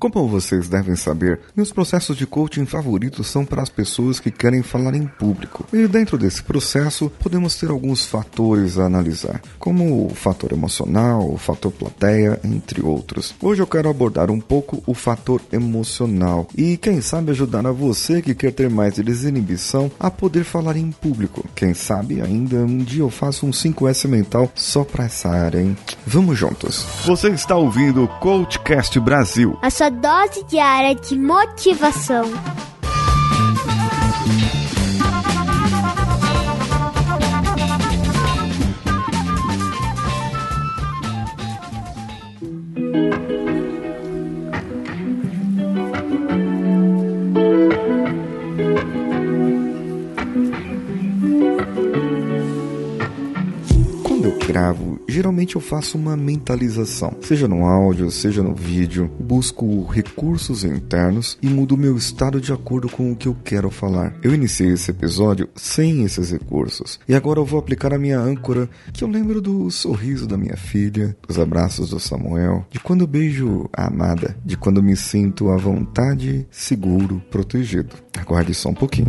Como vocês devem saber, meus processos de coaching favoritos são para as pessoas que querem falar em público. E dentro desse processo, podemos ter alguns fatores a analisar, como o fator emocional, o fator plateia, entre outros. Hoje eu quero abordar um pouco o fator emocional e, quem sabe, ajudar a você que quer ter mais desinibição a poder falar em público. Quem sabe ainda um dia eu faço um 5S mental só para essa área, hein? Vamos juntos. Você está ouvindo o Coachcast Brasil. A sua dose diária de motivação. Quando eu gravo, geralmente eu faço uma mentalização, seja no áudio, seja no vídeo, busco recursos internos e mudo meu estado de acordo com o que eu quero falar. Eu iniciei esse episódio sem esses recursos e agora eu vou aplicar a minha âncora, que eu lembro do sorriso da minha filha, dos abraços do Samuel, de quando beijo a amada, de quando me sinto à vontade, seguro, protegido. Aguarde só um pouquinho.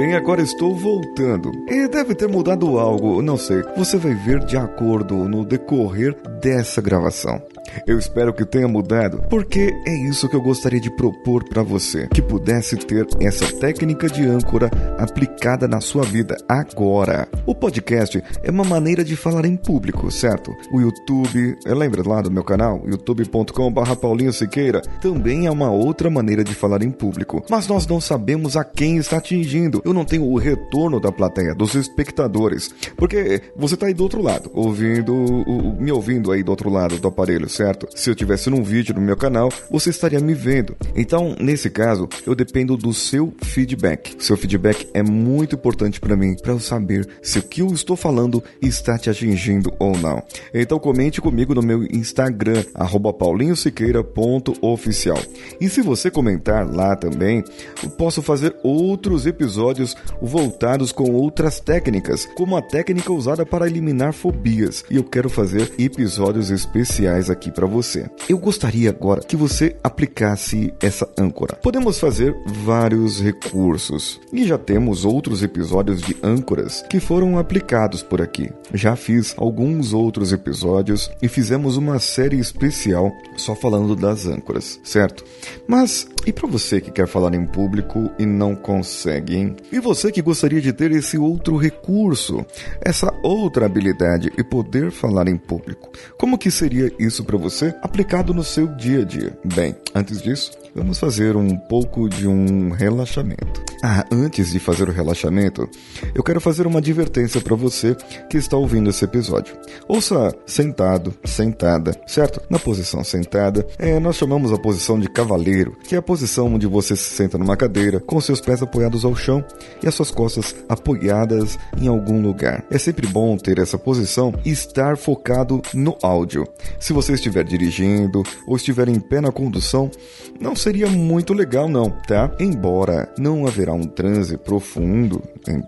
Bem, agora estou voltando. E deve ter mudado algo, não sei. Você vai ver de acordo no decorrer dessa gravação. Eu espero que tenha mudado, porque é isso que eu gostaria de propor para você, que pudesse ter essa técnica de âncora aplicada na sua vida agora. O podcast é uma maneira de falar em público, certo? O YouTube, lembra lá do meu canal, youtube.com/barra Paulinho Siqueira, também é uma outra maneira de falar em público. Mas nós não sabemos a quem está atingindo. Eu não tenho o retorno da plateia, dos espectadores, porque você está aí do outro lado, ouvindo, me ouvindo aí do outro lado do aparelho, certo? Se eu tivesse num vídeo no meu canal, você estaria me vendo. Então, nesse caso, eu dependo do seu feedback. Seu feedback é muito importante para mim, para eu saber se o que eu estou falando está te atingindo ou não. Então, comente comigo no meu Instagram, paulinhosiqueira.oficial. E se você comentar lá também, eu posso fazer outros episódios voltados com outras técnicas, como a técnica usada para eliminar fobias. E eu quero fazer episódios especiais aqui para você. Eu gostaria agora que você aplicasse essa âncora. Podemos fazer vários recursos e já temos outros episódios de âncoras que foram aplicados por aqui. Já fiz alguns outros episódios e fizemos uma série especial só falando das âncoras, certo? Mas e para você que quer falar em público e não consegue, hein? E você que gostaria de ter esse outro recurso, essa outra habilidade e poder falar em público? Como que seria isso para você aplicado no seu dia a dia? Bem, antes disso, vamos fazer um pouco de um relaxamento. Ah, antes de fazer o relaxamento, eu quero fazer uma advertência para você que está ouvindo esse episódio. Ouça sentado, sentada, certo? Na posição sentada, é, nós chamamos a posição de cavaleiro, que é a posição onde você se senta numa cadeira, com seus pés apoiados ao chão e as suas costas apoiadas em algum lugar. É sempre bom ter essa posição e estar focado no áudio. Se você estiver dirigindo ou estiver em pé na condução, não seria muito legal não, tá? Embora não haverá um transe profundo, em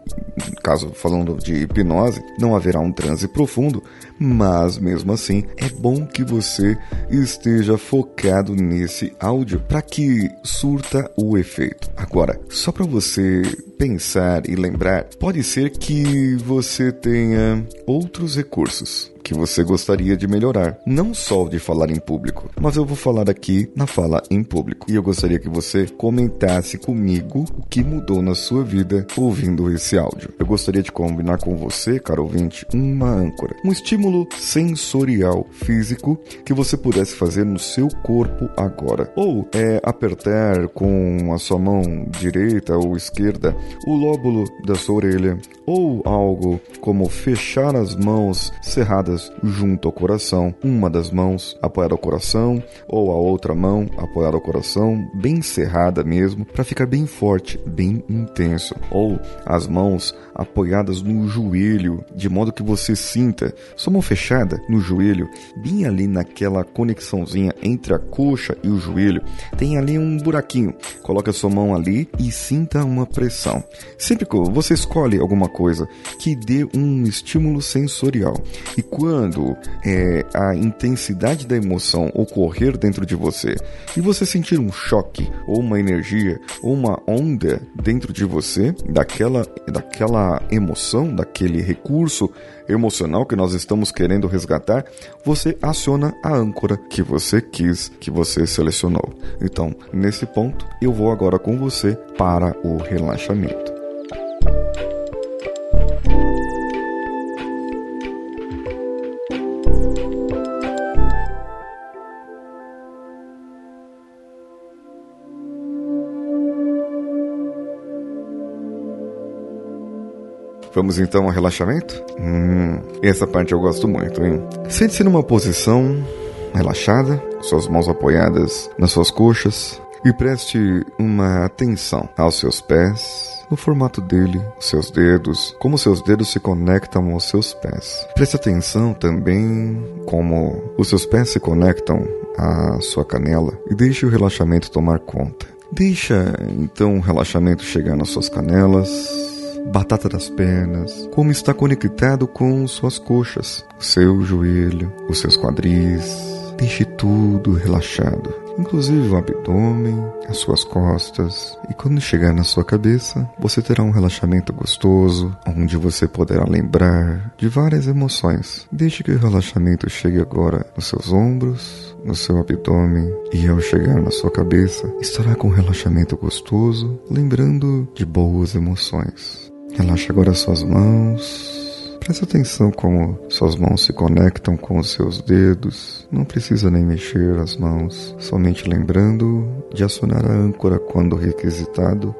caso falando de hipnose, não haverá um transe profundo, mas mesmo assim é bom que você esteja focado nesse áudio para que surta o efeito. Agora, só para você pensar e lembrar, pode ser que você tenha outros recursos que você gostaria de melhorar, não só de falar em público, mas eu vou falar aqui na fala em público. E eu gostaria que você comentasse comigo o que mudou na sua vida ouvindo esse áudio. Eu gostaria de combinar com você, caro ouvinte, uma âncora, um estímulo sensorial físico que você pudesse fazer no seu corpo agora. Ou é apertar com a sua mão direita ou esquerda o lóbulo da sua orelha, ou algo como fechar as mãos cerradas junto ao coração, uma das mãos apoiada ao coração ou a outra mão apoiada ao coração, bem cerrada mesmo, para ficar bem forte, bem intenso, ou as mãos apoiadas no joelho, de modo que você sinta sua mão fechada no joelho, bem ali naquela conexãozinha entre a coxa e o joelho, tem ali um buraquinho. Coloque a sua mão ali e sinta uma pressão. Sempre que você escolhe alguma coisa que dê um estímulo sensorial e quando é, a intensidade da emoção ocorrer dentro de você e você sentir um choque ou uma energia ou uma onda dentro de você daquela, daquela emoção, daquele recurso emocional que nós estamos querendo resgatar, você aciona a âncora que você quis, que você selecionou. Então, nesse ponto, eu vou agora com você para o relaxamento. Vamos então ao relaxamento? Hum, essa parte eu gosto muito, hein? Sente-se numa posição relaxada, suas mãos apoiadas nas suas coxas e preste uma atenção aos seus pés, no formato dele, seus dedos, como seus dedos se conectam aos seus pés. Preste atenção também como os seus pés se conectam à sua canela e deixe o relaxamento tomar conta. Deixa então o relaxamento chegar nas suas canelas, batata das pernas, como está conectado com suas coxas, o seu joelho, os seus quadris. Deixe tudo relaxado, inclusive o abdômen, as suas costas. E quando chegar na sua cabeça, você terá um relaxamento gostoso, onde você poderá lembrar de várias emoções. Deixe que o relaxamento chegue agora nos seus ombros, no seu abdômen e ao chegar na sua cabeça, estará com um relaxamento gostoso, lembrando de boas emoções. Relaxe agora suas mãos. Preste atenção como suas mãos se conectam com os seus dedos. Não precisa nem mexer as mãos, somente lembrando de acionar a âncora quando requisitado.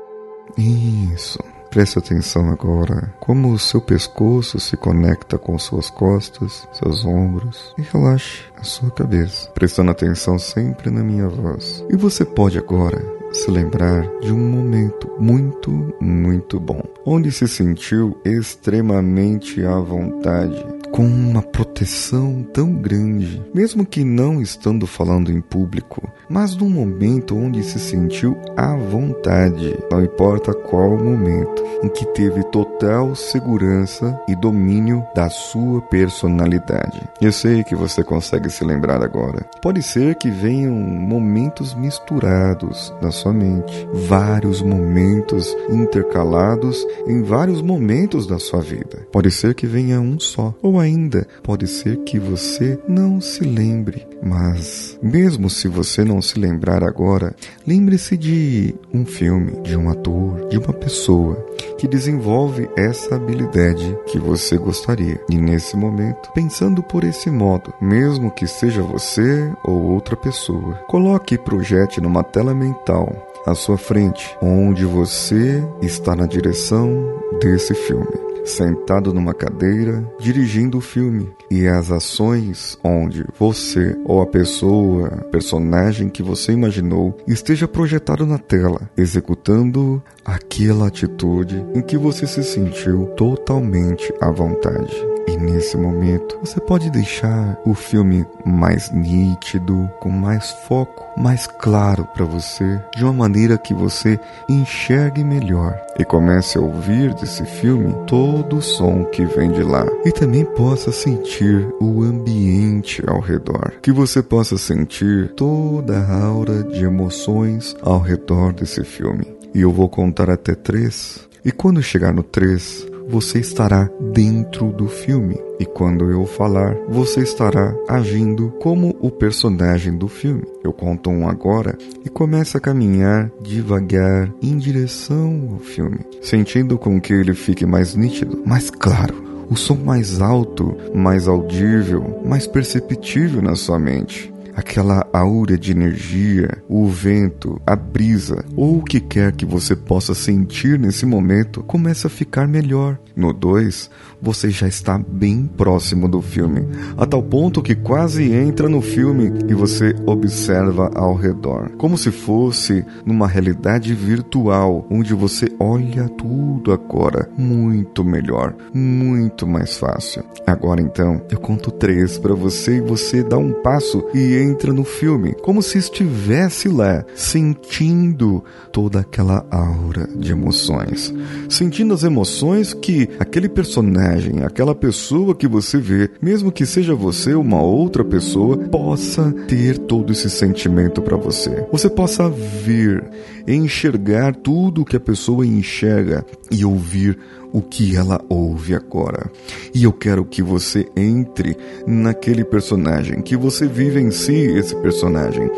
Isso. Preste atenção agora como o seu pescoço se conecta com suas costas, seus ombros e relaxe a sua cabeça, prestando atenção sempre na minha voz. E você pode agora se lembrar de um momento muito, muito bom, onde se sentiu extremamente à vontade, com uma proteção tão grande, mesmo que não estando falando em público, mas num momento onde se sentiu à vontade, não importa qual momento, em que teve total segurança e domínio da sua personalidade. Eu sei que você consegue se lembrar agora. Pode ser que venham momentos misturados na sua mente, vários momentos intercalados em vários momentos da sua vida. Pode ser que venha um só, ou ainda pode ser que você não se lembre. Mas, mesmo se você não se lembrar agora, lembre-se de um filme, de um ator, de uma pessoa que desenvolve essa habilidade que você gostaria. E nesse momento, pensando por esse modo, mesmo que seja você ou outra pessoa, coloque e projete numa tela mental à sua frente, onde você está na direção desse filme sentado numa cadeira, dirigindo o filme, e as ações onde você ou a pessoa, personagem que você imaginou, esteja projetado na tela, executando aquela atitude em que você se sentiu totalmente à vontade. E nesse momento, você pode deixar o filme mais nítido, com mais foco, mais claro para você, de uma maneira que você enxergue melhor e comece a ouvir desse filme todo o som que vem de lá e também possa sentir o ambiente ao redor, que você possa sentir toda a aura de emoções ao redor desse filme. E eu vou contar até três. E quando chegar no três, você estará dentro do filme. E quando eu falar, você estará agindo como o personagem do filme. Eu conto um agora e começa a caminhar devagar em direção ao filme, sentindo com que ele fique mais nítido, mais claro o som mais alto, mais audível, mais perceptível na sua mente aquela aura de energia, o vento, a brisa ou o que quer que você possa sentir nesse momento começa a ficar melhor. No 2, você já está bem próximo do filme, a tal ponto que quase entra no filme e você observa ao redor, como se fosse numa realidade virtual, onde você olha tudo agora muito melhor, muito mais fácil. Agora então, eu conto três para você e você dá um passo e entra no filme, como se estivesse lá, sentindo toda aquela aura de emoções, sentindo as emoções que aquele personagem, aquela pessoa que você vê, mesmo que seja você uma outra pessoa, possa ter todo esse sentimento para você. Você possa ver, enxergar tudo que a pessoa enxerga e ouvir o que ela ouve agora. E eu quero que você entre naquele personagem, que você vivencie esse personagem.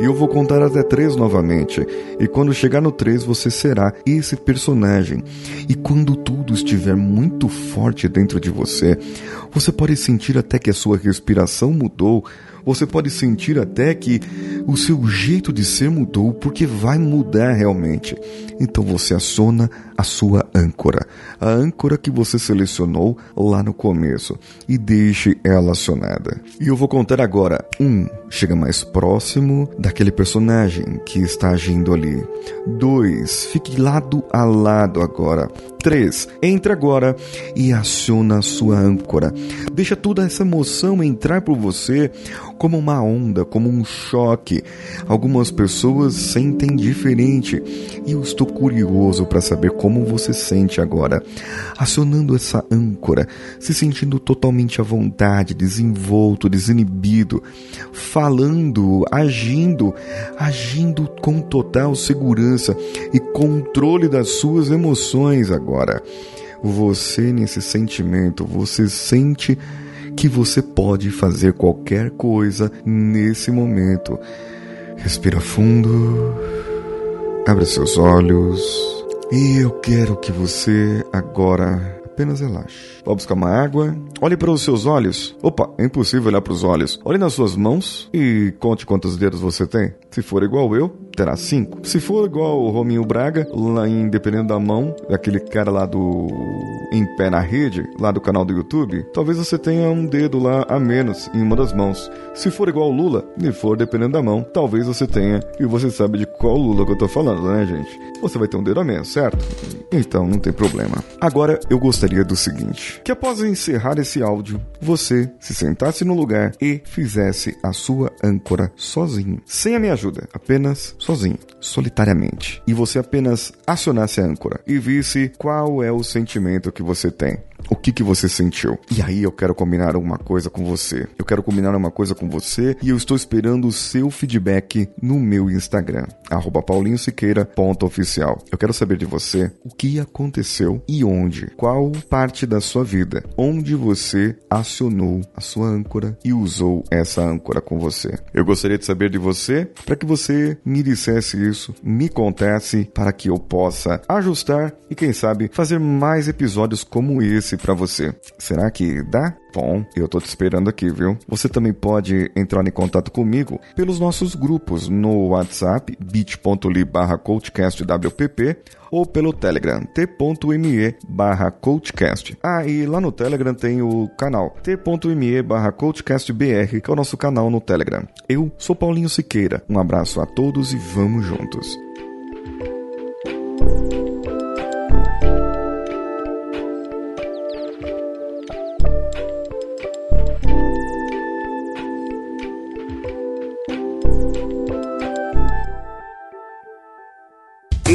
E eu vou contar até três novamente. E quando chegar no três, você será esse personagem. E quando tudo estiver muito forte dentro de você, você pode sentir até que a sua respiração mudou você pode sentir até que o seu jeito de ser mudou porque vai mudar realmente. Então você aciona a sua âncora, a âncora que você selecionou lá no começo e deixe ela acionada. E eu vou contar agora. Um, chega mais próximo daquele personagem que está agindo ali. Dois, fique lado a lado agora. 3. Entra agora e aciona a sua âncora. Deixa toda essa emoção entrar por você como uma onda, como um choque. Algumas pessoas sentem diferente e eu estou curioso para saber como você sente agora. Acionando essa âncora, se sentindo totalmente à vontade, desenvolto, desinibido, falando, agindo, agindo com total segurança e controle das suas emoções agora. Você, nesse sentimento, você sente que você pode fazer qualquer coisa nesse momento. Respira fundo, abre seus olhos e eu quero que você agora apenas relaxe. Vá buscar uma água, olhe para os seus olhos. Opa, é impossível olhar para os olhos. Olhe nas suas mãos e conte quantos dedos você tem. Se for igual eu, terá cinco. Se for igual o Rominho Braga, lá em Dependendo da Mão, aquele cara lá do Em Pé na Rede, lá do canal do YouTube, talvez você tenha um dedo lá a menos em uma das mãos. Se for igual o Lula, e for dependendo da mão, talvez você tenha, e você sabe de qual Lula que eu tô falando, né, gente? Você vai ter um dedo a menos, certo? Então não tem problema. Agora eu gostaria do seguinte: que após encerrar esse áudio, você se sentasse no lugar e fizesse a sua âncora sozinho, sem a minha ajuda, apenas sozinho, solitariamente, e você apenas acionasse a âncora e visse qual é o sentimento que você tem o que, que você sentiu. E aí eu quero combinar uma coisa com você. Eu quero combinar uma coisa com você e eu estou esperando o seu feedback no meu Instagram, paulinhosiqueira.oficial. Eu quero saber de você o que aconteceu e onde, qual parte da sua vida, onde você acionou a sua âncora e usou essa âncora com você. Eu gostaria de saber de você para que você me dissesse isso, me contasse para que eu possa ajustar e quem sabe fazer mais episódios como esse para você. Será que dá? Bom, eu tô te esperando aqui, viu? Você também pode entrar em contato comigo pelos nossos grupos no WhatsApp bit.ly barra coachcastwpp ou pelo Telegram t.me barra coachcast. Ah, e lá no Telegram tem o canal t.me barra coachcastbr, que é o nosso canal no Telegram. Eu sou Paulinho Siqueira. Um abraço a todos e vamos juntos.